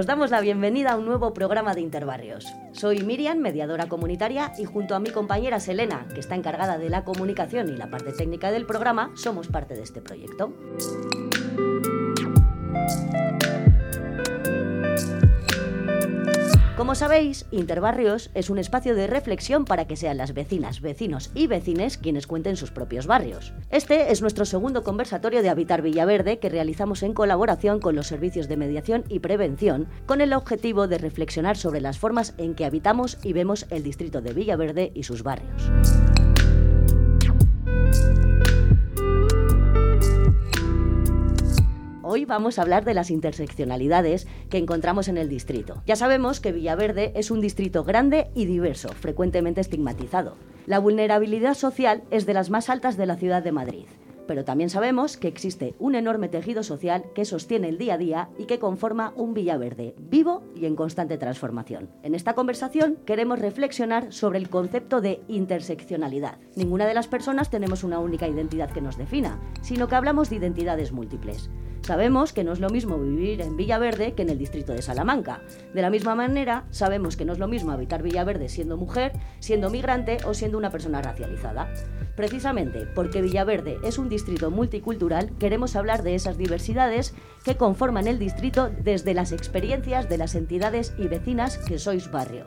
Os damos la bienvenida a un nuevo programa de Interbarrios. Soy Miriam, mediadora comunitaria, y junto a mi compañera Selena, que está encargada de la comunicación y la parte técnica del programa, somos parte de este proyecto. Como sabéis, Interbarrios es un espacio de reflexión para que sean las vecinas, vecinos y vecines quienes cuenten sus propios barrios. Este es nuestro segundo conversatorio de Habitar Villaverde que realizamos en colaboración con los servicios de mediación y prevención con el objetivo de reflexionar sobre las formas en que habitamos y vemos el distrito de Villaverde y sus barrios. Hoy vamos a hablar de las interseccionalidades que encontramos en el distrito. Ya sabemos que Villaverde es un distrito grande y diverso, frecuentemente estigmatizado. La vulnerabilidad social es de las más altas de la ciudad de Madrid pero también sabemos que existe un enorme tejido social que sostiene el día a día y que conforma un Villaverde vivo y en constante transformación. En esta conversación queremos reflexionar sobre el concepto de interseccionalidad. Ninguna de las personas tenemos una única identidad que nos defina, sino que hablamos de identidades múltiples. Sabemos que no es lo mismo vivir en Villaverde que en el distrito de Salamanca. De la misma manera, sabemos que no es lo mismo habitar Villaverde siendo mujer, siendo migrante o siendo una persona racializada. Precisamente porque Villaverde es un distrito multicultural, queremos hablar de esas diversidades que conforman el distrito desde las experiencias de las entidades y vecinas que sois barrio.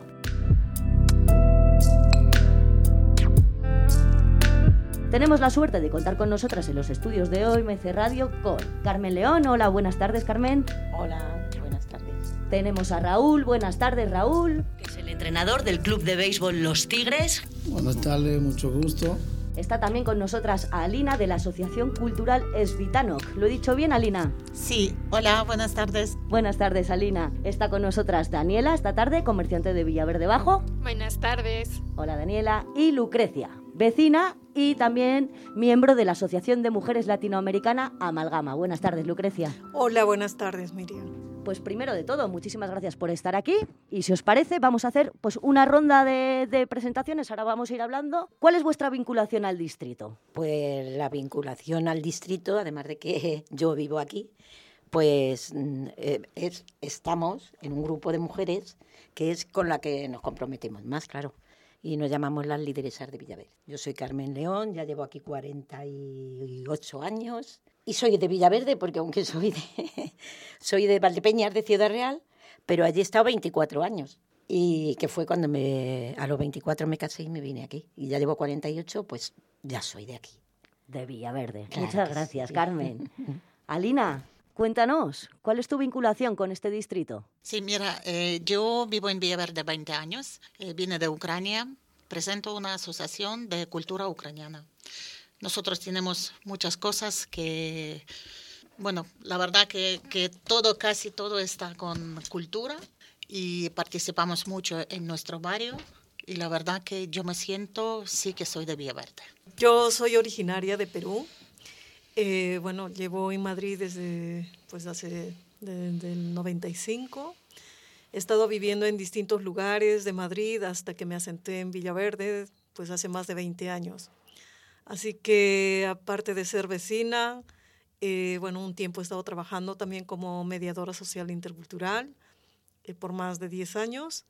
Tenemos la suerte de contar con nosotras en los estudios de hoy, MC Radio, con Carmen León. Hola, buenas tardes, Carmen. Hola, buenas tardes. Tenemos a Raúl. Buenas tardes, Raúl, que es el entrenador del club de béisbol Los Tigres. Buenas tardes, mucho gusto. Está también con nosotras Alina de la Asociación Cultural Esvitanok. ¿Lo he dicho bien, Alina? Sí, hola, buenas tardes. Buenas tardes, Alina. Está con nosotras Daniela esta tarde, comerciante de Villaverde Bajo. Buenas tardes. Hola, Daniela. Y Lucrecia, vecina y también miembro de la Asociación de Mujeres Latinoamericana Amalgama. Buenas tardes, Lucrecia. Hola, buenas tardes, Miriam. Pues primero de todo, muchísimas gracias por estar aquí y si os parece vamos a hacer pues una ronda de, de, presentaciones, ahora vamos a ir hablando. ¿Cuál es vuestra vinculación al distrito? Pues la vinculación al distrito, además de que yo vivo aquí, pues mm, eh, es, estamos en un grupo de mujeres que es con la que nos comprometemos más, claro y nos llamamos las lideresas de Villaverde. Yo soy Carmen León, ya llevo aquí 48 años y soy de Villaverde porque aunque soy de, soy de Valdepeñas, de Ciudad Real, pero allí he estado 24 años y que fue cuando me, a los 24 me casé y me vine aquí. Y ya llevo 48, pues ya soy de aquí. De Villaverde. Muchas gracias, Carmen. Alina, Cuéntanos, ¿cuál es tu vinculación con este distrito? Sí, mira, eh, yo vivo en Villaverde 20 años, eh, vine de Ucrania, presento una asociación de cultura ucraniana. Nosotros tenemos muchas cosas que, bueno, la verdad que, que todo, casi todo está con cultura y participamos mucho en nuestro barrio y la verdad que yo me siento, sí que soy de Villaverde. Yo soy originaria de Perú, eh, bueno, llevo en Madrid desde pues hace del 95. He estado viviendo en distintos lugares de Madrid hasta que me asenté en Villaverde, pues hace más de 20 años. Así que aparte de ser vecina, eh, bueno, un tiempo he estado trabajando también como mediadora social intercultural eh, por más de 10 años.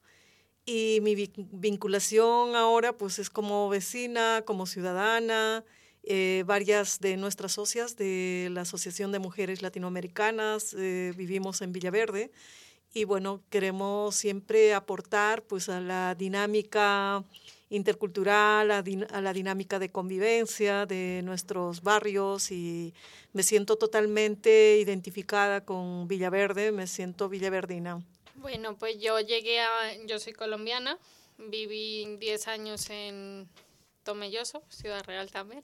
Y mi vinculación ahora pues es como vecina, como ciudadana, eh, varias de nuestras socias de la Asociación de Mujeres Latinoamericanas eh, vivimos en Villaverde y bueno, queremos siempre aportar pues a la dinámica intercultural, a, a, la dinámica de convivencia de nuestros barrios y me siento totalmente identificada con Villaverde, me siento villaverdina. Bueno, pues yo llegué a, yo soy colombiana, viví 10 años en Tomelloso, Ciudad Real también.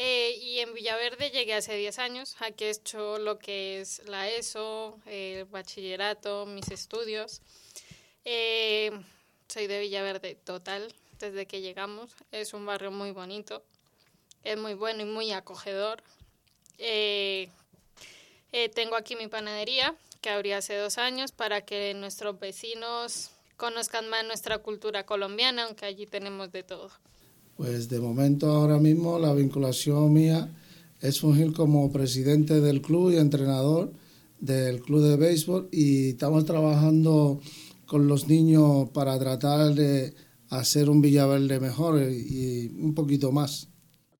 Eh, y en Villaverde llegué hace 10 años. Aquí he hecho lo que es la ESO, el bachillerato, mis estudios. Eh, soy de Villaverde total desde que llegamos. Es un barrio muy bonito, es muy bueno y muy acogedor. Eh, tengo aquí mi panadería que abrí hace dos años para que nuestros vecinos conozcan más nuestra cultura colombiana, aunque allí tenemos de todo. Pues de momento ahora mismo la vinculación mía es fungir como presidente del club y entrenador del club de béisbol y estamos trabajando con los niños para tratar de hacer un Villaverde mejor y un poquito más.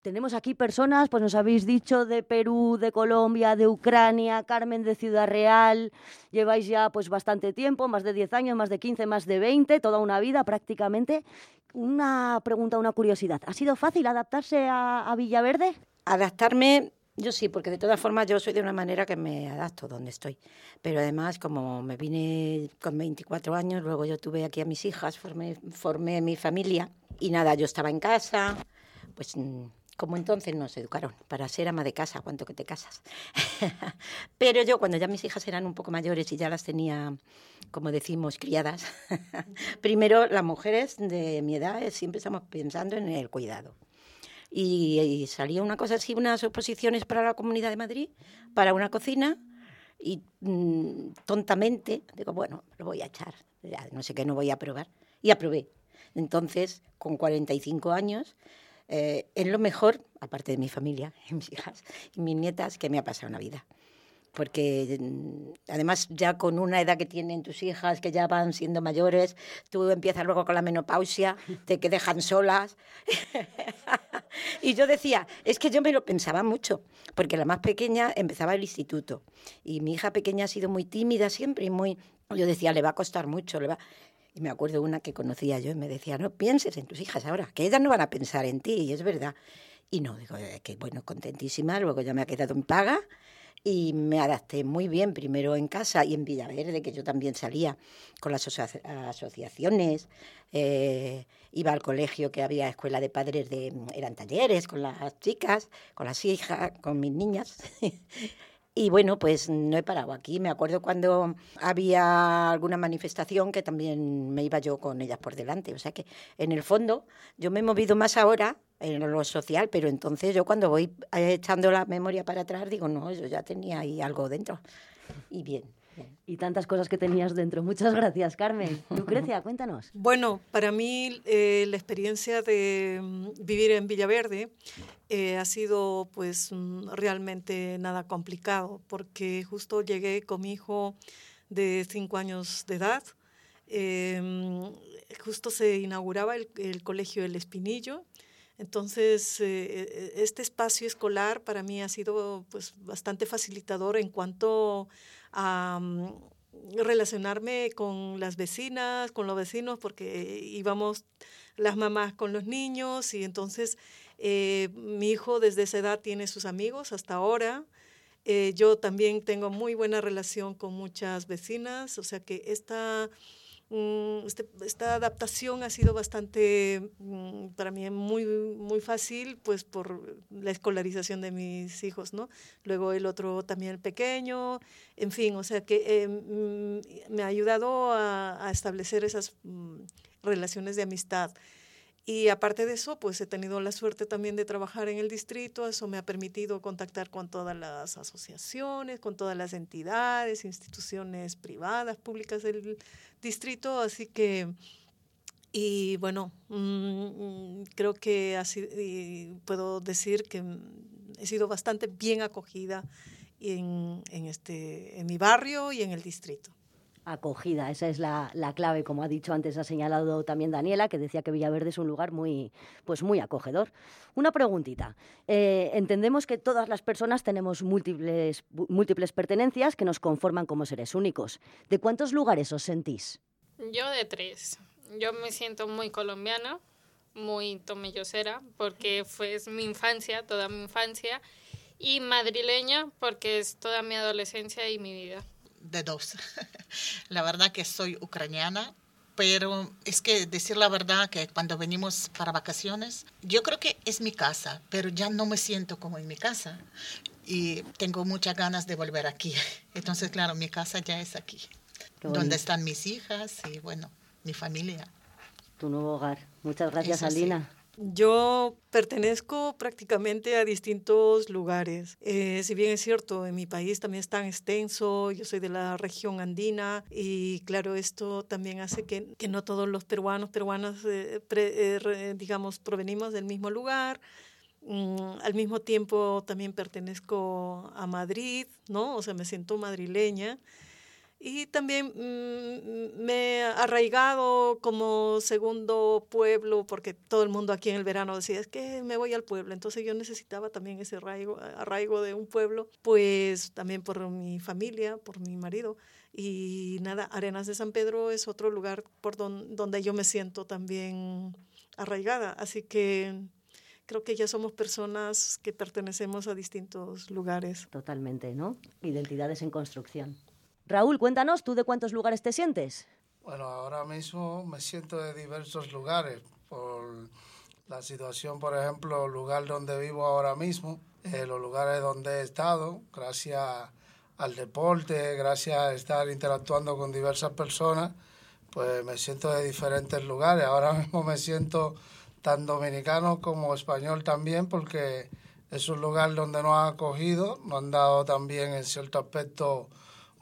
Tenemos aquí personas, pues nos habéis dicho de Perú, de Colombia, de Ucrania, Carmen de Ciudad Real. Lleváis ya pues bastante tiempo, más de 10 años, más de 15, más de 20, toda una vida prácticamente. Una pregunta, una curiosidad. ¿Ha sido fácil adaptarse a, a Villaverde? Adaptarme yo sí, porque de todas formas yo soy de una manera que me adapto donde estoy. Pero además, como me vine con 24 años, luego yo tuve aquí a mis hijas, formé, formé mi familia y nada, yo estaba en casa, pues mm, como entonces nos educaron para ser ama de casa, cuanto que te casas. Pero yo cuando ya mis hijas eran un poco mayores y ya las tenía, como decimos, criadas, primero las mujeres de mi edad eh, siempre estamos pensando en el cuidado. Y, salió una cosa así, unas oposiciones para la Comunidad de Madrid, para una cocina, y mm, tontamente digo, bueno, lo voy a echar, no sé qué, no voy a probar. Y aprobé. Entonces, con 45 años, eh, es lo mejor, aparte de mi familia, mis hijas y mis nietas, que me ha pasado en la vida. Porque mm, además ya con una edad que tienen tus hijas, que ya van siendo mayores, tú empiezas luego con la menopausia, te que dejan solas. y yo decía, es que yo me lo pensaba mucho, porque la más pequeña empezaba el instituto y mi hija pequeña ha sido muy tímida siempre y muy... Yo decía, le va a costar mucho, le va... Y me acuerdo una que conocía yo y me decía, no pienses en tus hijas ahora, que ellas no van a pensar en ti, y es verdad. Y no, digo, eh, que bueno, contentísima, luego ya me ha quedado en paga y me adapté muy bien, primero en casa y en Villaverde, que yo también salía con las asociaciones, eh, iba al colegio que había escuela de padres, de eran talleres con las chicas, con las hijas, con mis niñas. Y bueno, pues no he parado aquí. Me acuerdo cuando había alguna manifestación que también me iba yo con ellas por delante. O sea que en el fondo yo me he movido más ahora en lo social, pero entonces yo cuando voy echando la memoria para atrás digo, no, yo ya tenía ahí algo dentro. Y bien. Y tantas cosas que tenías dentro. Muchas gracias, Carmen. Lucrecia, cuéntanos. Bueno, para mí eh, la experiencia de mm, vivir en Villaverde eh, ha sido pues mm, realmente nada complicado, porque justo llegué con mi hijo de cinco años de edad. Em, justo se inauguraba el, Colegio El Espinillo. Entonces, eh, este espacio escolar para mí ha sido pues, bastante facilitador en cuanto a mm, relacionarme con las vecinas, con los vecinos, porque íbamos las mamás con los niños y entonces eh, mi hijo desde esa edad tiene sus amigos hasta ahora. Eh, yo también tengo muy buena relación con muchas vecinas, o sea que esta este, esta adaptación ha sido bastante, mm, para mí, muy, muy fácil, pues por la escolarización de mis hijos, ¿no? Luego el otro también el pequeño, en fin, o sea que eh, mm, me ha ayudado a establecer esas relaciones de amistad. Y aparte de eso, pues he tenido la suerte también de trabajar en el distrito, eso me ha permitido contactar con todas las asociaciones, con todas las entidades, instituciones privadas, públicas del distrito, así que, y bueno, mm, creo que así, puedo decir que he sido bastante bien acogida en, en, este, en mi barrio y en el distrito acogida. Esa es la, clave, como ha dicho antes, ha señalado también Daniela, que decía que Villaverde es un lugar muy, pues muy acogedor. Una preguntita. Eh, entendemos que todas las personas tenemos múltiples, múltiples pertenencias que nos conforman como seres únicos. ¿De cuántos lugares os sentís? Yo de tres. Yo me siento muy colombiana, muy tomellosera, porque fue mi infancia, toda mi infancia, y madrileña, porque es toda mi adolescencia y mi vida de dos. la verdad que soy ucraniana, pero es que decir la verdad que cuando venimos para vacaciones, yo creo que es mi casa, pero ya no me siento como en mi casa y tengo muchas ganas de volver aquí. Entonces, claro, mi casa ya es aquí, donde están mis hijas y bueno, mi familia. Tu nuevo hogar. Muchas gracias, Alina. Yo pertenezco prácticamente a distintos lugares. Eh, si bien es cierto, en mi país también es tan extenso, yo soy de la región andina y claro, esto también hace que, que no todos los peruanos, peruanas, eh, eh, digamos, provenimos del mismo lugar. Mm, al mismo tiempo también pertenezco a Madrid, ¿no? O sea, me siento madrileña. Y también mm, me he arraigado como segundo pueblo, porque todo el mundo aquí en el verano decía, es que me voy al pueblo. Entonces yo necesitaba también ese arraigo, arraigo de un pueblo, pues también por mi familia, por mi marido. Y nada, Arenas de San Pedro es otro lugar por donde yo me siento también arraigada. Así que creo que ya somos personas que pertenecemos a distintos lugares. Totalmente, ¿no? Identidades en construcción. Raúl, cuéntanos, ¿tú de cuántos lugares te sientes? Bueno, ahora mismo me siento de diversos lugares por la situación, por ejemplo, el lugar donde vivo ahora mismo, eh, los lugares donde he estado, gracias al deporte, gracias a estar interactuando con diversas personas, pues me siento de diferentes lugares. Ahora mismo me siento tan dominicano como español también, porque es un lugar donde nos han acogido, nos han dado también en cierto aspecto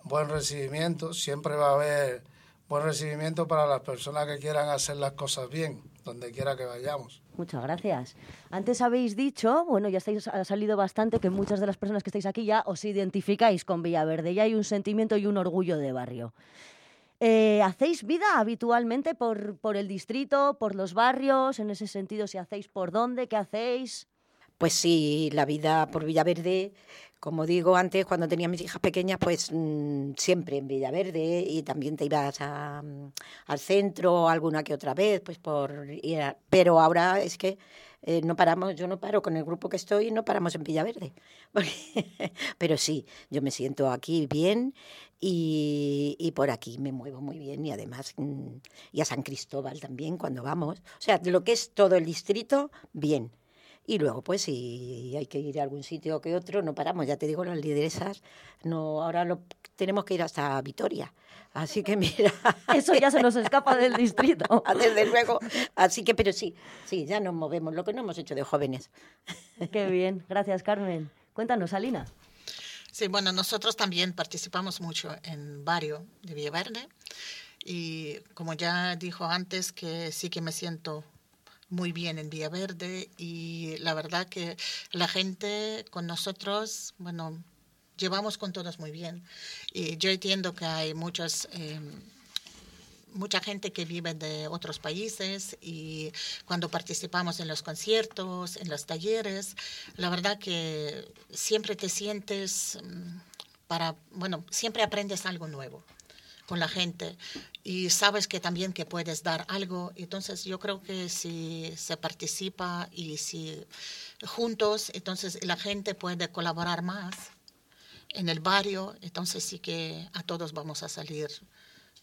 buen recibimiento, siempre va a haber buen recibimiento para las personas que quieran hacer las cosas bien, donde quiera que vayamos. Muchas gracias. Antes habéis dicho, bueno, ya estáis, ha salido bastante que muchas de las personas que estáis aquí ya os identificáis con Villaverde, ya hay un sentimiento y un orgullo de barrio. Eh, ¿Hacéis vida habitualmente por, por el distrito, por los barrios? En ese sentido, si hacéis por dónde, qué hacéis. Pues sí, la vida por Villaverde, como digo antes, cuando tenía mis hijas pequeñas, pues mm, siempre en Villaverde y también te ibas mm, al centro alguna que otra vez, pues por ir pero ahora es que eh, no paramos, yo no paro con el grupo que estoy, no paramos en Villaverde. pero sí, yo me siento aquí bien y, y, por aquí me muevo muy bien y además mm, y a San Cristóbal también cuando vamos. O sea, lo que es todo el distrito, bien. Y luego, pues, si hay que ir a algún sitio que otro, no paramos. Ya te digo, las lideresas, no, ahora lo, tenemos que ir hasta Vitoria. Así que mira. Eso ya se nos escapa del distrito. Desde luego. Así que, pero sí, sí, ya nos movemos, lo que no hemos hecho de jóvenes. Qué bien. Gracias, Carmen. Cuéntanos, Alina. Sí, bueno, nosotros también participamos mucho en Barrio de Villaverde. Y como ya dijo antes, que sí que me siento muy bien en Villaverde y la verdad que la gente con nosotros, bueno, llevamos con todos muy bien. Y yo entiendo que hay muchos... Em, mucha gente que vive de otros países y cuando participamos en los conciertos, en los talleres, la verdad que siempre te sientes mm, para, bueno, siempre aprendes algo nuevo con la gente y sabes que también que puedes dar algo. Entonces yo creo que si se participa y si juntos, entonces la gente puede colaborar más en el barrio, entonces sí que a todos vamos a salir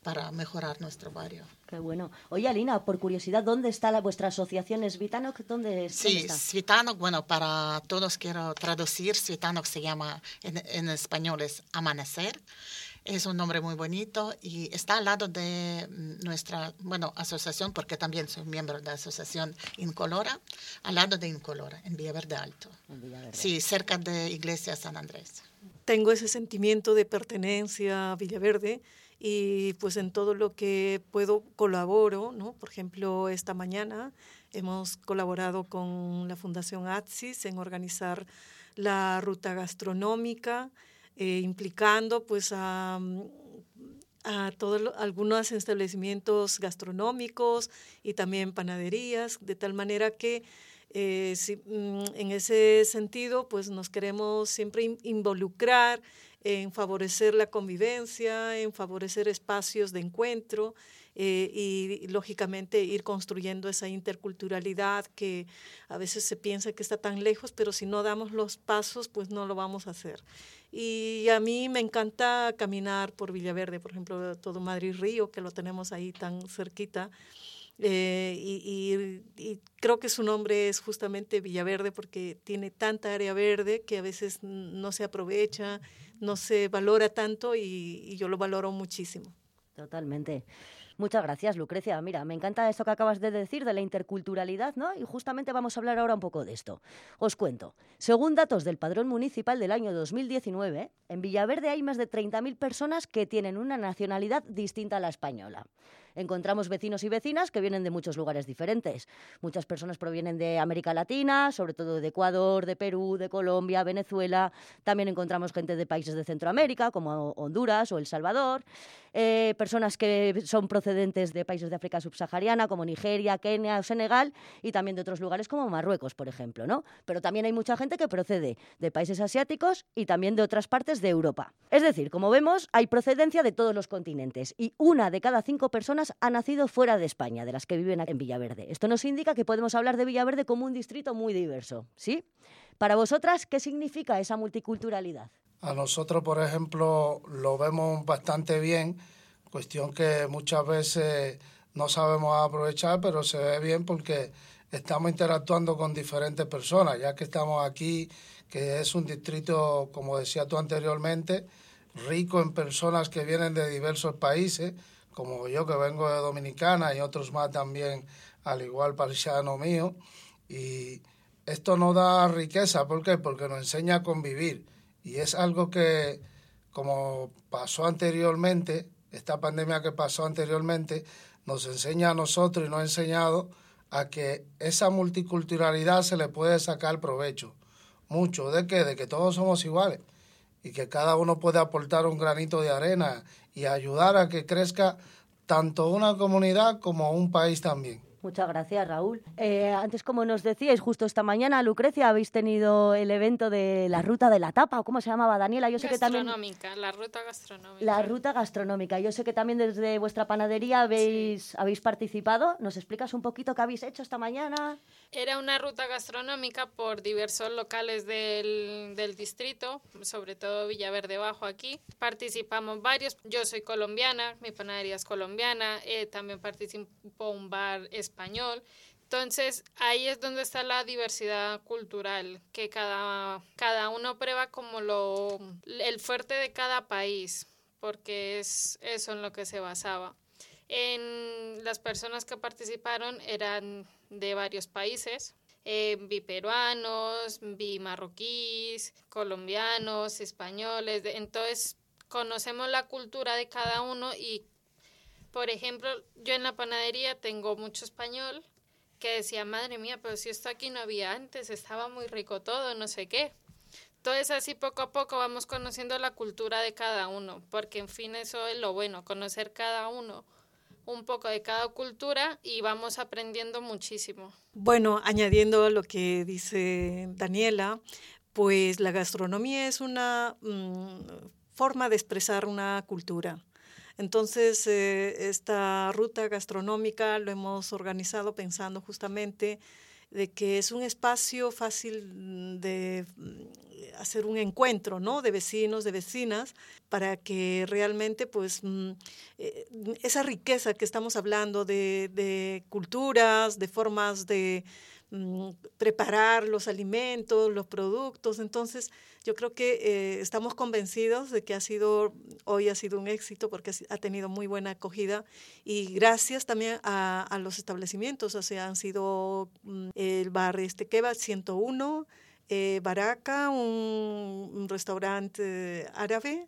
para mejorar nuestro barrio. Qué bueno. Oye, Alina, por curiosidad, ¿dónde está la, vuestra asociación Svitano? ¿Dónde, sí, Svitano, bueno, para todos quiero traducir, Svitano se llama, en, en español es Amanecer. Es un nombre muy bonito y está al lado de mm, nuestra, bueno, asociación, porque también soy miembro de la asociación Incolora, al lado de Incolora, en Villaverde Alto. Sí, cerca de Iglesia San Andrés. Tengo ese sentimiento de pertenencia a Villaverde y pues en todo lo que puedo colaboro, ¿no? Por ejemplo, esta mañana hemos colaborado con la Fundación ATSIS en organizar la ruta gastronómica eh, implicando pues a, mm, todos algunos establecimientos gastronómicos y también panaderías, de tal manera que eh, mm, en ese sentido pues nos queremos siempre involucrar en favorecer la convivencia, en favorecer espacios de encuentro eh, y, lógicamente ir construyendo esa interculturalidad que a veces se piensa que está tan lejos, pero si no damos los pasos, pues no lo vamos a hacer. Y a mí me encanta caminar por Villaverde, por ejemplo, todo Madrid Río, que lo tenemos ahí tan cerquita. Eh, y, y, creo que su nombre es justamente Villaverde porque tiene tanta área verde que a veces no se aprovecha, no se valora tanto y yo lo valoro muchísimo. Totalmente. Muchas gracias, Lucrecia. Mira, me encanta esto que acabas de decir de la interculturalidad, ¿no? Y justamente vamos a hablar ahora un poco de esto. Os cuento. Según datos del Padrón Municipal del año 2019, en Villaverde hay más de 30.000 personas que tienen una nacionalidad distinta a la española. Encontramos vecinos y vecinas que vienen de muchos lugares diferentes. Muchas personas provienen de América Latina, sobre todo de Ecuador, de Perú, de Colombia, Venezuela. También encontramos gente de países de Centroamérica, como Honduras o El Salvador. Eh, personas que son procedentes de países de África subsahariana, como Nigeria, Kenia o Senegal, y también de otros lugares como Marruecos, por ejemplo. ¿no? Pero también hay mucha gente que procede de países asiáticos y también de otras partes de Europa. Es decir, como vemos, hay procedencia de todos los continentes y una de cada cinco personas ha nacido fuera de España, de las que viven en Villaverde. Esto nos indica que podemos hablar de Villaverde como un distrito muy diverso, ¿sí? Para vosotras, ¿qué significa esa multiculturalidad? A nosotros, por ejemplo, lo vemos bastante bien, cuestión que muchas veces no sabemos aprovechar, pero se ve bien porque estamos interactuando con diferentes personas, ya que estamos aquí, que es un distrito, como decía tú anteriormente, rico en personas que vienen de diversos países, como yo que vengo de Dominicana y otros más también, al igual parciano mío. Y esto nos da riqueza, ¿por qué? Porque nos enseña a convivir. Y es algo que, como pasó anteriormente, esta pandemia que pasó anteriormente, nos enseña a nosotros y nos ha enseñado a que esa multiculturalidad se le puede sacar provecho. Mucho. ¿De qué? De que todos somos iguales y que cada uno puede aportar un granito de arena y ayudar a que crezca tanto una comunidad como un país también. Muchas gracias, Raúl. Eh, antes, como nos decíais, justo esta mañana, Lucrecia, habéis tenido el evento de la ruta de la tapa, o cómo se llamaba, Daniela. Yo sé que también la ruta gastronómica. La ruta gastronómica. Yo sé que también desde vuestra panadería habéis, habéis participado. ¿Nos explicas un poquito qué habéis hecho esta mañana? Era una ruta gastronómica por diversos locales del, del distrito, sobre todo Villaverde Bajo aquí. Participamos varios. Yo soy colombiana, mi panadería es colombiana. Eh, también participó un bar español español. Entonces, ahí es donde está la diversidad cultural, que cada, cada uno prueba como lo, el fuerte de cada país, porque es eso en lo que se basaba. En las personas que participaron eran de varios países, eh, vi peruanos, vi marroquíes, colombianos, españoles, entonces conocemos la cultura de cada uno y por ejemplo, yo en la panadería tengo mucho español que decía, madre mía, pero si esto aquí no había antes, estaba muy rico todo, no sé qué. Entonces así poco a poco vamos conociendo la cultura de cada uno, porque en fin eso es lo bueno, conocer cada uno un poco de cada cultura y vamos aprendiendo muchísimo. Bueno, añadiendo lo que dice Daniela, pues la gastronomía es una mm, forma de expresar una cultura. Entonces, eh, esta ruta gastronómica lo hemos organizado pensando justamente de que es un espacio fácil de mm, hacer un encuentro, ¿no? De vecinos, de vecinas, para que realmente, pues, mm, eh, esa riqueza que estamos hablando de, de culturas, de formas de Mm, preparar los alimentos, los productos. Entonces, yo creo que eh, estamos convencidos de que hoy ha sido un éxito porque ha tenido muy buena acogida y gracias también a, los establecimientos, o sea, han sido mm, el bar este Kebab 101, eh, Baraka, un restaurante árabe,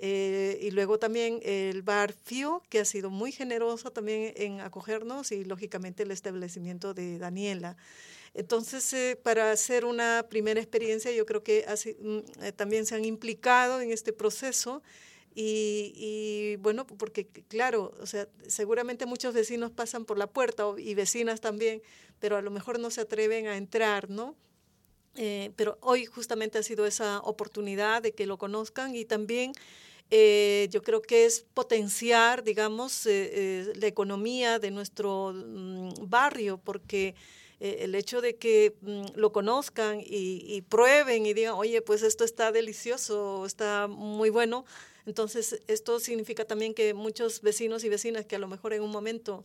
eh, y luego también el bar FIO, que ha sido muy generoso también en acogernos y lógicamente el establecimiento de Daniela. Entonces, eh, para hacer una primera experiencia, yo creo que mm, eh, también se han implicado en este proceso. Y, bueno, porque claro, o sea, seguramente muchos vecinos pasan por la puerta y vecinas también, pero a lo mejor no se atreven a entrar, ¿no? pero hoy justamente ha sido esa oportunidad de que lo conozcan y también eh, yo creo que es potenciar, digamos, eh, eh, la economía de nuestro mm, barrio, porque el hecho de que mm, lo conozcan y, y, prueben y digan, oye, pues esto está delicioso, está muy bueno, entonces esto significa también que muchos vecinos y vecinas que a lo mejor en un momento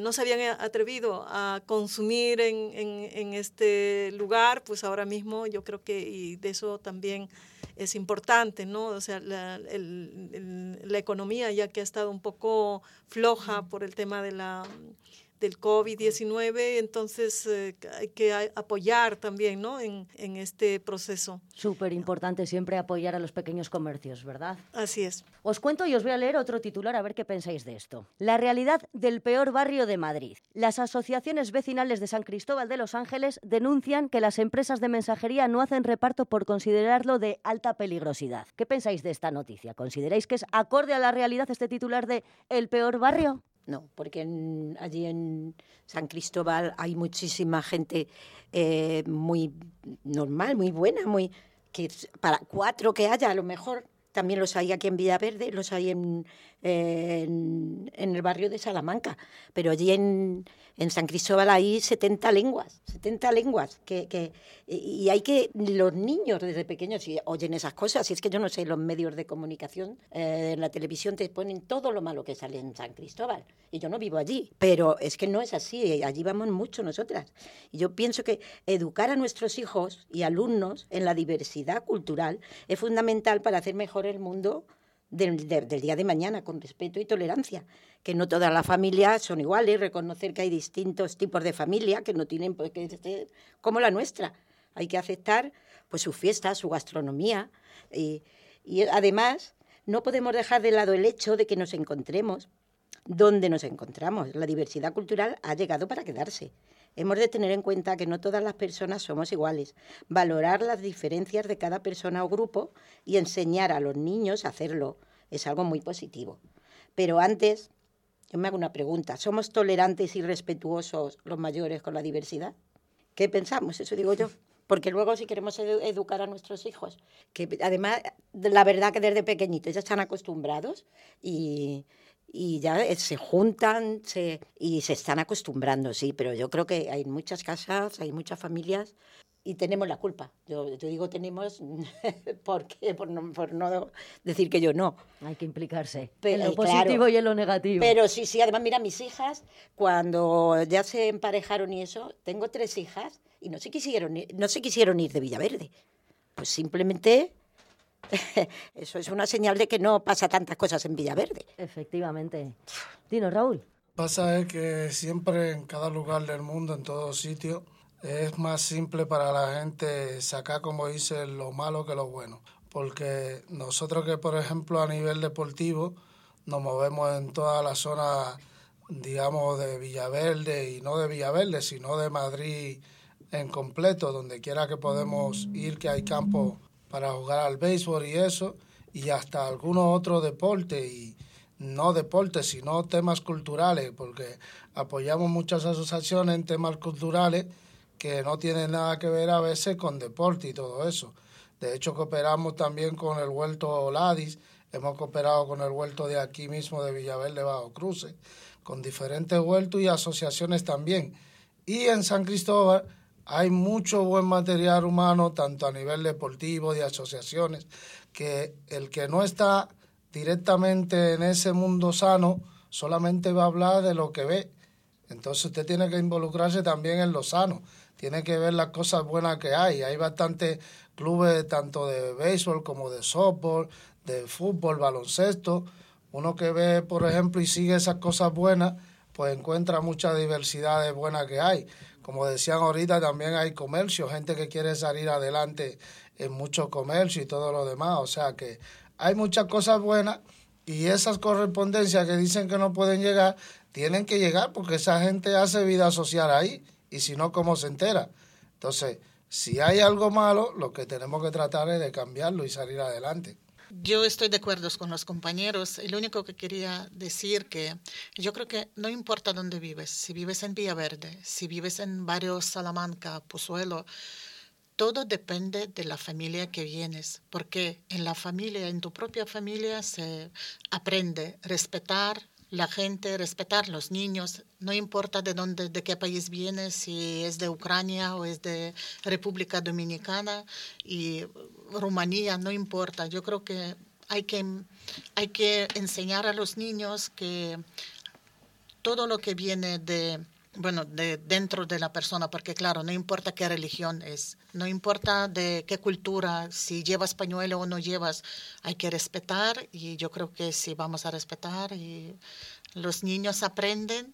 no se habían atrevido a consumir en, en, en este lugar, pues ahora mismo yo creo que y de eso también es importante, ¿no? O sea, la, la, economía ya que ha estado un poco floja por el tema de la, del COVID-19, entonces eh, hay que apoyar también ¿no? en, en este proceso. Súper importante siempre apoyar a los pequeños comercios, ¿verdad? Así es. Os cuento y os voy a leer otro titular a ver qué pensáis de esto. La realidad del peor barrio de Madrid. Las asociaciones vecinales de San Cristóbal de los Ángeles denuncian que las empresas de mensajería no hacen reparto por considerarlo de alta peligrosidad. ¿Qué pensáis de esta noticia? ¿Consideráis que es acorde a la realidad este titular de el peor barrio? No, porque allí en San Cristóbal hay muchísima gente eh, muy normal, muy buena, muy que para cuatro que haya a lo mejor también los hay aquí en Villaverde, los hay en, el barrio de Salamanca, pero allí en, San Cristóbal hay 70 lenguas, 70 lenguas, que, y hay que, los niños desde pequeños oyen esas cosas, y es que yo no sé, los medios de comunicación eh, en la televisión te ponen todo lo malo que sale en San Cristóbal, y yo no vivo allí, pero es que no es así, allí vamos mucho nosotras, y yo pienso que educar a nuestros hijos y alumnos en la diversidad cultural es fundamental para hacer mejor el mundo del, día de mañana, con respeto y tolerancia. Que no todas las familias son iguales, reconocer que hay distintos tipos de familia que no tienen por ser como la nuestra. Hay que aceptar pues su fiesta, su gastronomía. Y, y además, no podemos dejar de lado el hecho de que nos encontremos donde nos encontramos. La diversidad cultural ha llegado para quedarse. Hemos de tener en cuenta que no todas las personas somos iguales, valorar las diferencias de cada persona o grupo y enseñar a los niños a hacerlo es algo muy positivo. Pero antes, yo me hago una pregunta, ¿somos tolerantes y respetuosos los mayores con la diversidad? ¿Qué pensamos? Eso digo yo. Porque luego si queremos educar a nuestros hijos, que además la verdad que desde pequeñitos ya están acostumbrados y, y ya eh, se juntan se, y se están acostumbrando, sí, pero yo creo que hay muchas casas, hay muchas familias y tenemos la culpa. Yo, yo digo tenemos porque por no, por no decir que yo no. Hay que implicarse en lo positivo y en lo negativo. Pero sí, sí, además mira, mis hijas, cuando ya se emparejaron y eso, tengo tres hijas y no se quisieron, no se quisieron ir de Villaverde. Pues simplemente eso es una señal de que no pasa tantas cosas en Villaverde. Efectivamente. Dino, Raúl. Pasa es que siempre en cada lugar del mundo, en todo sitio, es más simple para la gente sacar, como dice, lo malo que lo bueno. Porque nosotros que, por ejemplo, a nivel deportivo, nos movemos en toda la zona, digamos, de Villaverde, y no de Villaverde, sino de Madrid en completo, donde quiera que podemos ir, que hay campos para jugar al béisbol y eso, y hasta algunos otros deportes, y no deportes, sino temas culturales, porque apoyamos muchas asociaciones en temas culturales que no tienen nada que ver a veces con deporte y todo eso. De hecho, cooperamos también con el Huerto Ladis, hemos cooperado con el Huerto de aquí mismo de Villaverde Bajo Cruce, con diferentes huertos y asociaciones también. Y en San Cristóbal hay mucho buen material humano, tanto a nivel deportivo, de asociaciones, que el que no está directamente en ese mundo sano solamente va a hablar de lo que ve. Entonces usted tiene que involucrarse también en lo sano, tiene que ver las cosas buenas que hay. Hay bastantes clubes tanto de béisbol como de softball, de fútbol, baloncesto. Uno que ve, por ejemplo, y sigue esas cosas buenas, pues encuentra mucha diversidad buena que hay. Como decían ahorita, también hay comercio, gente que quiere salir adelante en mucho comercio y todo lo demás. O sea que hay muchas cosas buenas y esas correspondencias que dicen que no pueden llegar, tienen que llegar porque esa gente hace vida social ahí y si no, ¿cómo se entera? Entonces, si hay algo malo, lo que tenemos que tratar es de cambiarlo y salir adelante. Yo estoy de acuerdo con los compañeros. El único que quería decir que yo creo que no importa dónde vives, si vives en Villaverde, si vives en barrio Salamanca, Pozuelo, todo depende de la familia que vienes, porque en la familia, en tu propia familia, se aprende a respetar la gente, respetar los niños, no importa de dónde, de qué país vienes, si es de Ucrania o es de República Dominicana y Rumanía, no importa. Yo creo que hay que, hay que enseñar a los niños que todo lo que viene de, bueno, de dentro de la persona, porque claro, no importa qué religión es, no importa de qué cultura, si llevas pañuelo o no llevas, hay que respetar y yo creo que si vamos a respetar y los niños aprenden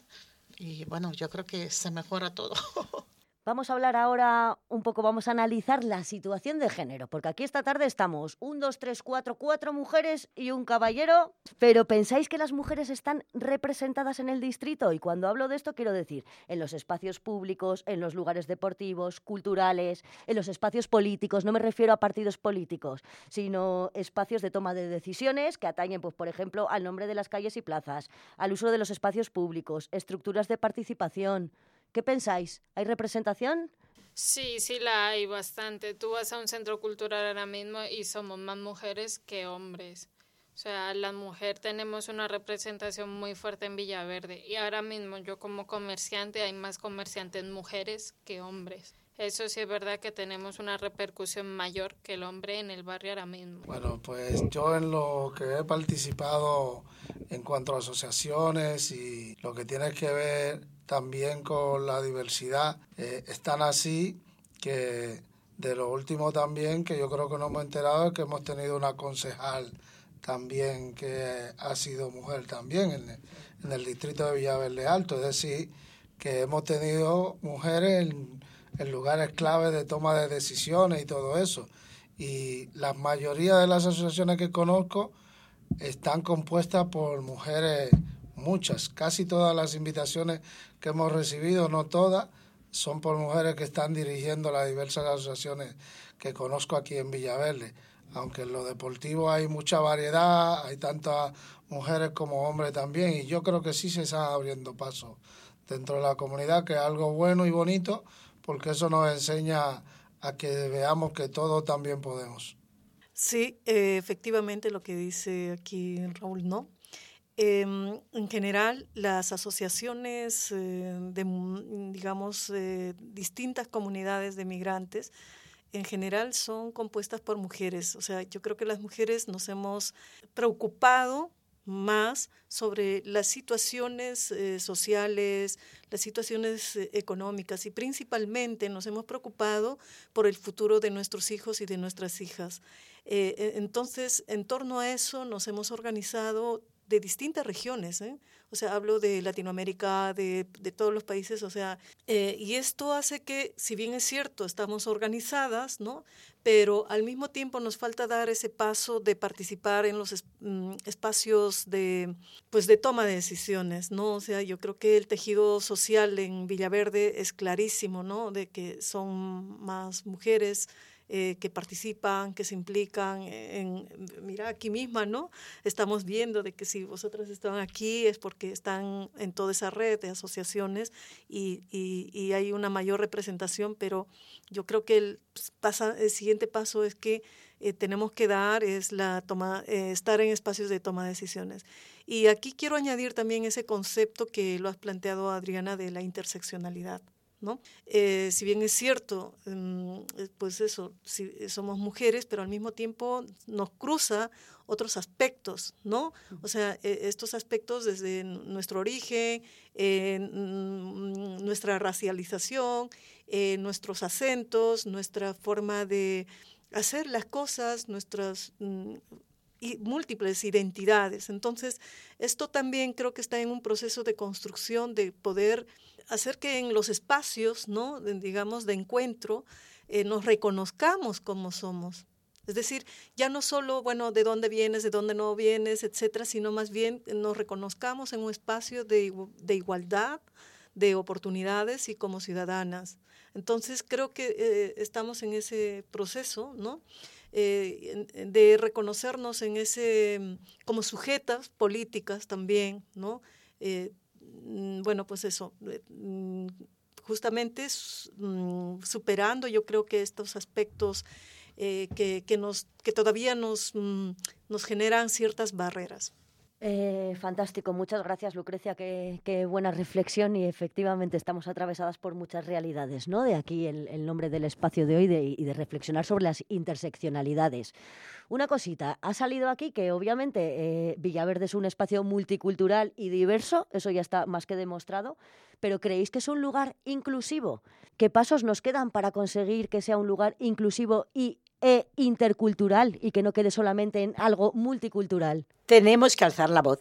y bueno, yo creo que se mejora todo. Vamos a hablar ahora un poco, vamos a analizar la situación de género, porque aquí esta tarde estamos un, dos, tres, cuatro, cuatro mujeres y un caballero, pero ¿pensáis que las mujeres están representadas en el distrito? Y cuando hablo de esto quiero decir en los espacios públicos, en los lugares deportivos, culturales, en los espacios políticos, no me refiero a partidos políticos, sino espacios de toma de decisiones que atañen, pues, por ejemplo, al nombre de las calles y plazas, al uso de los espacios públicos, estructuras de participación. ¿Qué pensáis? ¿Hay representación? Sí, sí la hay bastante. Tú vas a un centro cultural ahora mismo y somos más mujeres que hombres. O sea, la mujer tenemos una representación muy fuerte en Villaverde y ahora mismo yo como comerciante hay más comerciantes mujeres que hombres. Eso sí es verdad que tenemos una repercusión mayor que el hombre en el barrio ahora mismo. Bueno, pues yo en lo que he participado en cuanto a asociaciones y lo que tiene que ver también con la diversidad, eh, están así que de lo último también que yo creo que nos hemos enterado es que hemos tenido una concejal también que ha sido mujer también en, el distrito de Villaverde Alto, es decir, que hemos tenido mujeres en, en lugares clave de toma de decisiones y todo eso. Y la mayoría de las asociaciones que conozco están compuestas por mujeres muchas, casi todas las invitaciones que hemos recibido, no todas, son por mujeres que están dirigiendo las diversas asociaciones que conozco aquí en Villaverde. Aunque en lo deportivo hay mucha variedad, hay tantas mujeres como hombres también, y yo creo que sí se están abriendo paso dentro de la comunidad, que es algo bueno y bonito, porque eso nos enseña a que veamos que todos también podemos. Sí, eh, efectivamente lo que dice aquí Raúl, ¿no? Em, en general, las asociaciones eh, de, digamos, eh, distintas comunidades de migrantes, en general son compuestas por mujeres. O sea, yo creo que las mujeres nos hemos preocupado más sobre las situaciones eh, sociales, las situaciones económicas y principalmente nos hemos preocupado por el futuro de nuestros hijos y de nuestras hijas. E, entonces, en torno a eso nos hemos organizado de distintas regiones, ¿eh? o sea, hablo de Latinoamérica, de, de todos los países, o sea, eh, y esto hace que, si bien es cierto, estamos organizadas, ¿no? Pero al mismo tiempo nos falta dar ese paso de participar en los mm, espacios de, pues, de toma de decisiones, ¿no? O sea, yo creo que el tejido social en Villaverde es clarísimo, ¿no? De que son más mujeres, eh, que participan, que se implican en, mira, aquí misma, ¿no? Estamos viendo de que si vosotras están aquí es porque están en toda esa red de asociaciones y, hay una mayor representación, pero yo creo que el siguiente paso es que eh, tenemos que dar es la toma, eh, estar en espacios de toma de decisiones. Y aquí quiero añadir también ese concepto que lo has planteado, Adriana, de la interseccionalidad. ¿No? Eh, si bien es cierto, mm, eh, pues eso, si eh, somos mujeres, pero al mismo tiempo nos cruza otros aspectos, ¿no? O sea, estos aspectos desde nuestro origen, nuestra racialización, nuestros acentos, nuestra forma de hacer las cosas, nuestras mm, múltiples identidades. Entonces, esto también creo que está en un proceso de construcción de poder hacer que en los espacios, ¿no? digamos, de encuentro, eh, nos reconozcamos como somos. Es decir, ya no solo, bueno, de dónde vienes, de dónde no vienes, etcétera, sino más bien nos reconozcamos en un espacio de, de igualdad, de oportunidades y como ciudadanas. Entonces, creo que eh, estamos en ese proceso, ¿no? Eh, de reconocernos en ese, como sujetas políticas también, ¿no? Eh, mm, bueno, pues eso, mm, justamente mm, superando yo creo que estos aspectos que, que, nos, que todavía nos, nos generan ciertas barreras. Eh, fantástico, muchas gracias Lucrecia, qué, buena reflexión y efectivamente estamos atravesadas por muchas realidades, ¿no? De aquí el, nombre del espacio de hoy y de reflexionar sobre las interseccionalidades. Una cosita, ha salido aquí que obviamente eh, Villaverde es un espacio multicultural y diverso, eso ya está más que demostrado, pero ¿creéis que es un lugar inclusivo? ¿Qué pasos nos quedan para conseguir que sea un lugar inclusivo y e intercultural y que no quede solamente en algo multicultural. Tenemos que alzar la voz.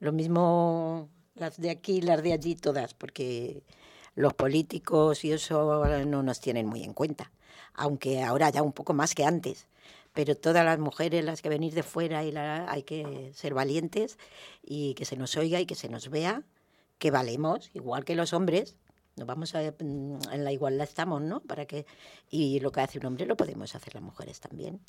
Lo mismo las de aquí, las de allí, todas, porque los políticos y eso no nos tienen muy en cuenta, aunque ahora ya un poco más que antes. Pero todas las mujeres, las que venís de fuera, y hay que ser valientes y que se nos oiga y que se nos vea que valemos, igual que los hombres. Nos vamos a, en la igualdad estamos, ¿no? Para que y lo que hace un hombre lo podemos hacer las mujeres también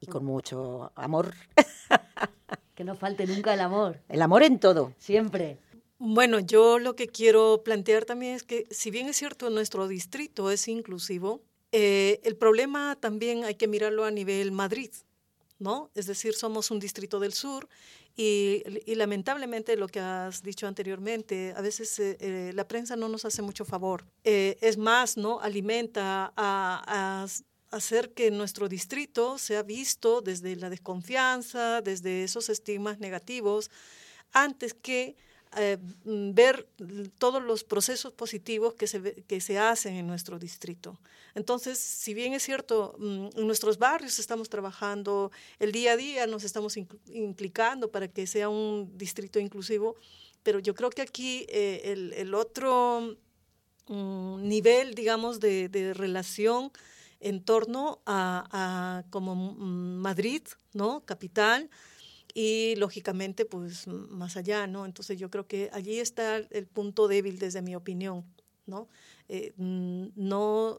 y con mucho amor. que no falte nunca el amor. El amor en todo. Siempre. Bueno, yo lo que quiero plantear también es que si bien es cierto nuestro distrito es inclusivo, eh, el problema también hay que mirarlo a nivel Madrid, ¿no? Es decir, somos un distrito del sur y, lamentablemente lo que has dicho anteriormente, a veces eh, eh, la prensa no nos hace mucho favor. es más, ¿no? Alimenta a, a hacer que nuestro distrito sea visto desde la desconfianza, desde esos estigmas negativos, antes que eh, mm, ver todos los procesos positivos que se, que se hacen en nuestro distrito. Entonces, si bien es cierto, mm, en nuestros barrios estamos trabajando, el día a día nos estamos implicando para que sea un distrito inclusivo, pero yo creo que aquí eh, el, el, otro mm, nivel, digamos, de, de relación en torno a, a como Madrid, ¿no? Capital, y lógicamente pues más allá, ¿no? Entonces yo creo que allí está el punto débil desde mi opinión, ¿no? Eh, no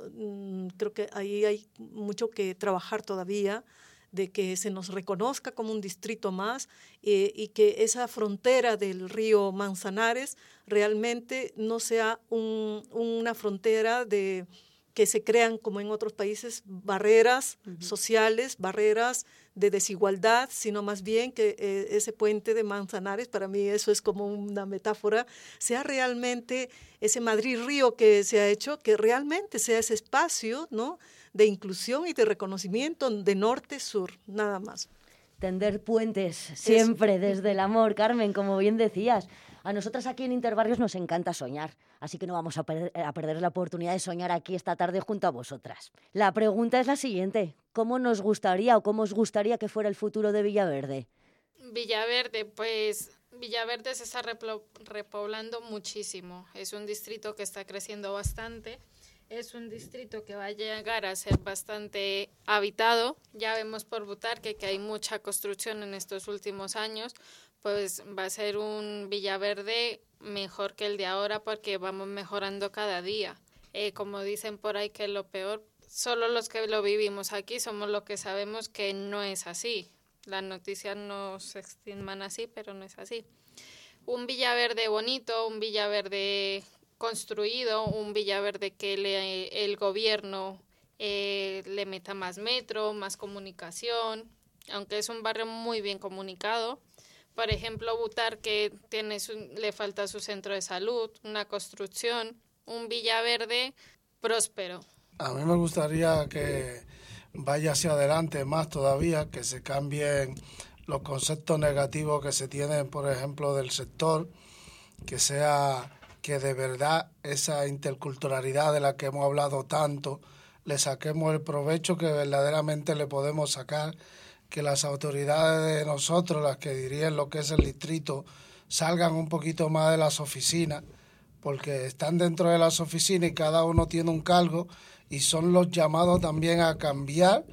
creo que ahí hay mucho que trabajar todavía de que se nos reconozca como un distrito más eh, y que esa frontera del río Manzanares realmente no sea una frontera de que se crean, como en otros países, barreras sociales, barreras de desigualdad, sino más bien que eh, ese puente de Manzanares, para mí eso es como una metáfora, sea realmente ese Madrid-Río que se ha hecho, que realmente sea ese espacio ¿no? de inclusión y de reconocimiento de norte-sur, nada más. Tender puentes siempre desde el amor, Carmen, como bien decías. A nosotras aquí en Interbarrios nos encanta soñar, así que no vamos a, perder la oportunidad de soñar aquí esta tarde junto a vosotras. La pregunta es la siguiente, ¿cómo nos gustaría o cómo os gustaría que fuera el futuro de Villaverde? Villaverde, pues Villaverde se está repoblando muchísimo. Es un distrito que está creciendo bastante. Es un distrito que va a llegar a ser bastante habitado. Ya vemos por Butarque que hay mucha construcción en estos últimos años, pues va a ser un Villaverde mejor que el de ahora porque vamos mejorando cada día. Eh, como dicen por ahí que lo peor, solo los que lo vivimos aquí somos los que sabemos que no es así. Las noticias no se así, pero no es así. Un Villaverde bonito, un Villaverde construido, un Villaverde que le, el gobierno eh, le meta más metro, más comunicación, aunque es un barrio muy bien comunicado por ejemplo, Butar, que tiene le falta su centro de salud, una construcción, un Villaverde próspero. A mí me gustaría que vaya hacia adelante más todavía, que se cambien los conceptos negativos que se tienen, por ejemplo, del sector, que sea que de verdad esa interculturalidad de la que hemos hablado tanto, le saquemos el provecho que verdaderamente le podemos sacar que las autoridades de nosotros, las que dirían lo que es el distrito, salgan un poquito más de las oficinas, porque están dentro de las oficinas y cada uno tiene un cargo y son los llamados también a cambiar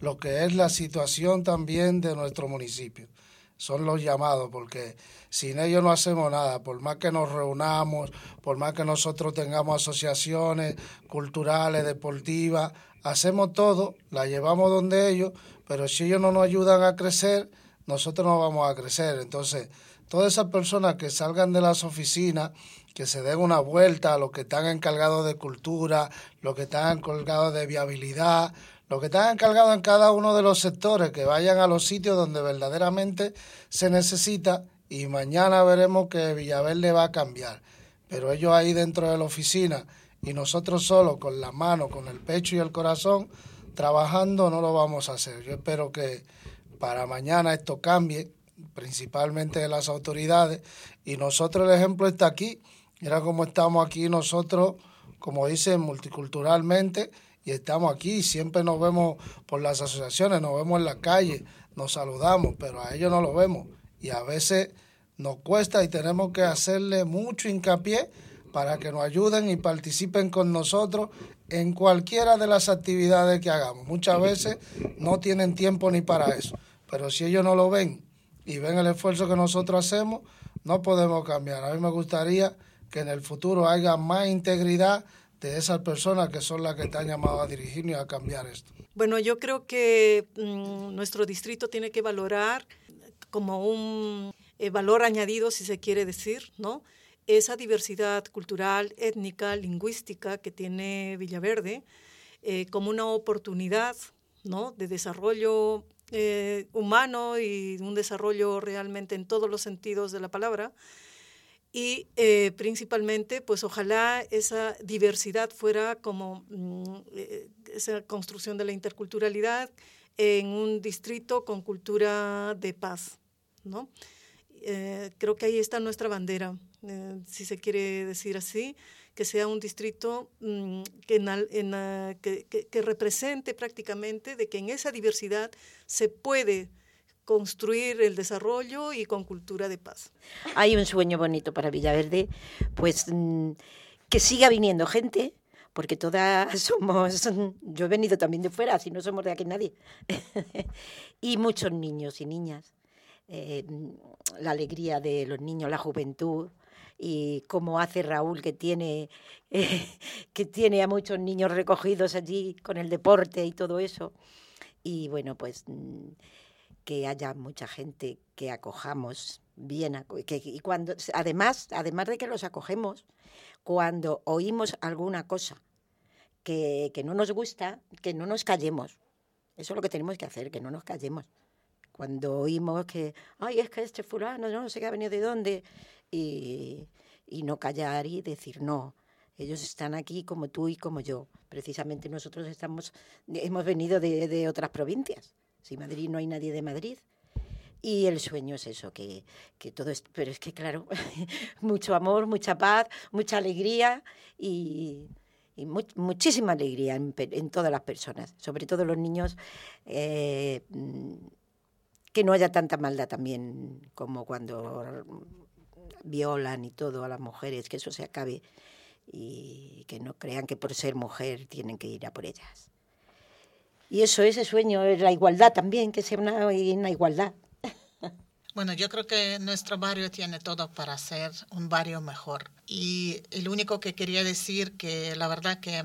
lo que es la situación también de nuestro municipio. Son los llamados, porque sin ellos no hacemos nada, por más que nos reunamos, por más que nosotros tengamos asociaciones culturales, deportivas, hacemos todo, la llevamos donde ellos, pero si ellos no nos ayudan a crecer, nosotros no vamos a crecer. Entonces, todas esas personas que salgan de las oficinas, que se den una vuelta a los que están encargados de cultura, los que están encargados de viabilidad, los que están encargados en cada uno de los sectores, que vayan a los sitios donde verdaderamente se necesita y mañana veremos que Villaverde va a cambiar. Pero ellos ahí dentro de la oficina y nosotros solo con la mano, con el pecho y el corazón, trabajando no lo vamos a hacer. Yo espero que para mañana esto cambie, principalmente de las autoridades, y nosotros el ejemplo está aquí. Mira cómo estamos aquí nosotros, como dicen, multiculturalmente, y estamos aquí, siempre nos vemos por las asociaciones, nos vemos en la calle, nos saludamos, pero a ellos no lo vemos. Y a veces nos cuesta y tenemos que hacerle mucho hincapié para que nos ayuden y participen con nosotros en cualquiera de las actividades que hagamos. Muchas veces no tienen tiempo ni para eso, pero si ellos no lo ven y ven el esfuerzo que nosotros hacemos, no podemos cambiar. A mí me gustaría que en el futuro haya más integridad de esas personas que son las que están llamadas a dirigirnos y a cambiar esto. Bueno, yo creo que mm, nuestro distrito tiene que valorar como un eh, valor añadido, si se quiere decir, ¿no? Esa diversidad cultural, étnica, lingüística que tiene Villaverde eh, como una oportunidad, ¿no? De desarrollo eh, humano y un desarrollo realmente en todos los sentidos de la palabra. Y eh, principalmente, pues ojalá esa diversidad fuera como mm, esa construcción de la interculturalidad en un distrito con cultura de paz, ¿no? creo que ahí está nuestra bandera, si se quiere decir así, que sea un distrito mm, que, que, represente prácticamente de que en esa diversidad se puede construir el desarrollo y con cultura de paz. Hay un sueño bonito para Villaverde, pues mm, que siga viniendo gente, porque todas somos, yo he venido también de fuera, si no somos de aquí nadie, y muchos niños y niñas. Eh, la alegría de los niños, la juventud, y como hace Raúl que tiene, que tiene a muchos niños recogidos allí con el deporte y todo eso. Y bueno, pues mm, que haya mucha gente que acojamos bien y cuando además además de que los acogemos cuando oímos alguna cosa que, que, no nos gusta que no nos callemos eso es lo que tenemos que hacer que no nos callemos cuando oímos que ay es que este fulano no sé qué ha venido de dónde y, no callar y decir no. Ellos están aquí como tú y como yo. Precisamente nosotros estamos, hemos venido de, otras provincias. Si Madrid no hay nadie de Madrid, y el sueño es eso, que, todo es, pero es que claro, mucho amor, mucha paz, mucha alegría y, muchísima alegría en, todas las personas, sobre todo los niños, eh, que no haya tanta maldad también como cuando violan y todo a las mujeres, que eso se acabe y que no crean que por ser mujer tienen que ir a por ellas. Y eso, ese sueño es la igualdad también, que sea una, una igualdad. Bueno, yo creo que nuestro barrio tiene todo para ser un barrio mejor. Y el único que quería decir que la verdad que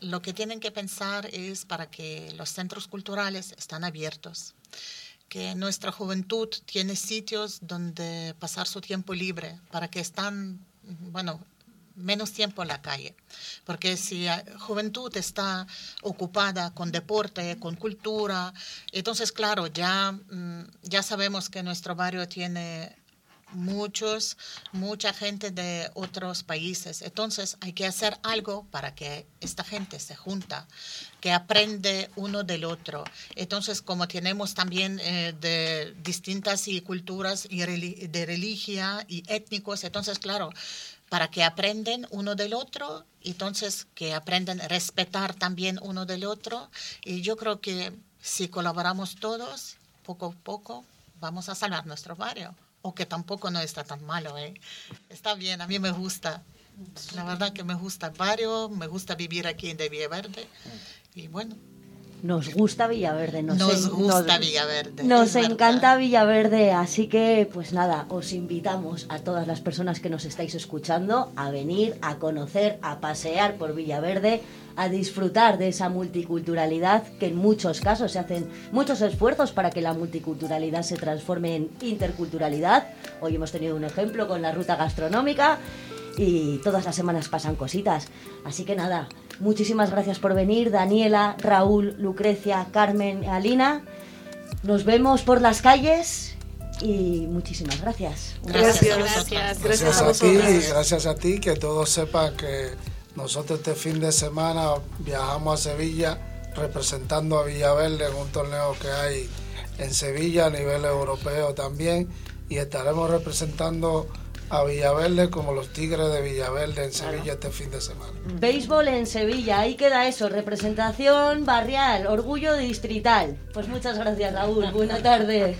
lo que tienen que pensar es para que los centros culturales están abiertos que nuestra juventud tiene sitios donde pasar su tiempo libre para que están, bueno, menos tiempo en la calle. Porque si la juventud está ocupada con deporte, con cultura, entonces, claro, ya, mm, ya sabemos que nuestro barrio tiene muchos, mucha gente de otros países. Entonces hay que hacer algo para que esta gente se junta, que aprende uno del otro. Entonces, como tenemos también eh, de distintas y culturas y de religión y étnicos, entonces, claro, para que aprenden uno del otro, entonces que aprenden a respetar también uno del otro. Y yo creo que si colaboramos todos, poco a poco, vamos a salvar nuestro barrio o que tampoco no está tan malo, ¿eh? Está bien, a mí me gusta. La verdad que me gusta el barrio, me gusta vivir aquí en de Villaverde y bueno. Nos gusta Villaverde, nos, nos gusta Villaverde. Nos encanta Villaverde, así que pues nada, os invitamos a todas las personas que nos estáis escuchando a venir, a conocer, a pasear por Villaverde, a disfrutar de esa multiculturalidad que en muchos casos se hacen muchos esfuerzos para que la multiculturalidad se transforme en interculturalidad. Hoy hemos tenido un ejemplo con la ruta gastronómica y todas las semanas pasan cositas. Así que nada, muchísimas gracias por venir, Daniela, Raúl, Lucrecia, Carmen, Alina. Nos vemos por las calles y muchísimas gracias. Gracias, gracias, gracias, a, ti, gracias a ti, que todos sepan que nosotros este fin de semana viajamos a Sevilla representando a Villaverde en un torneo que hay en Sevilla a nivel europeo también y estaremos representando a Villaverde como los Tigres de Villaverde en Sevilla este fin de semana. Béisbol en Sevilla, ahí queda eso, representación barrial, orgullo distrital. Pues muchas gracias Raúl, buena tarde.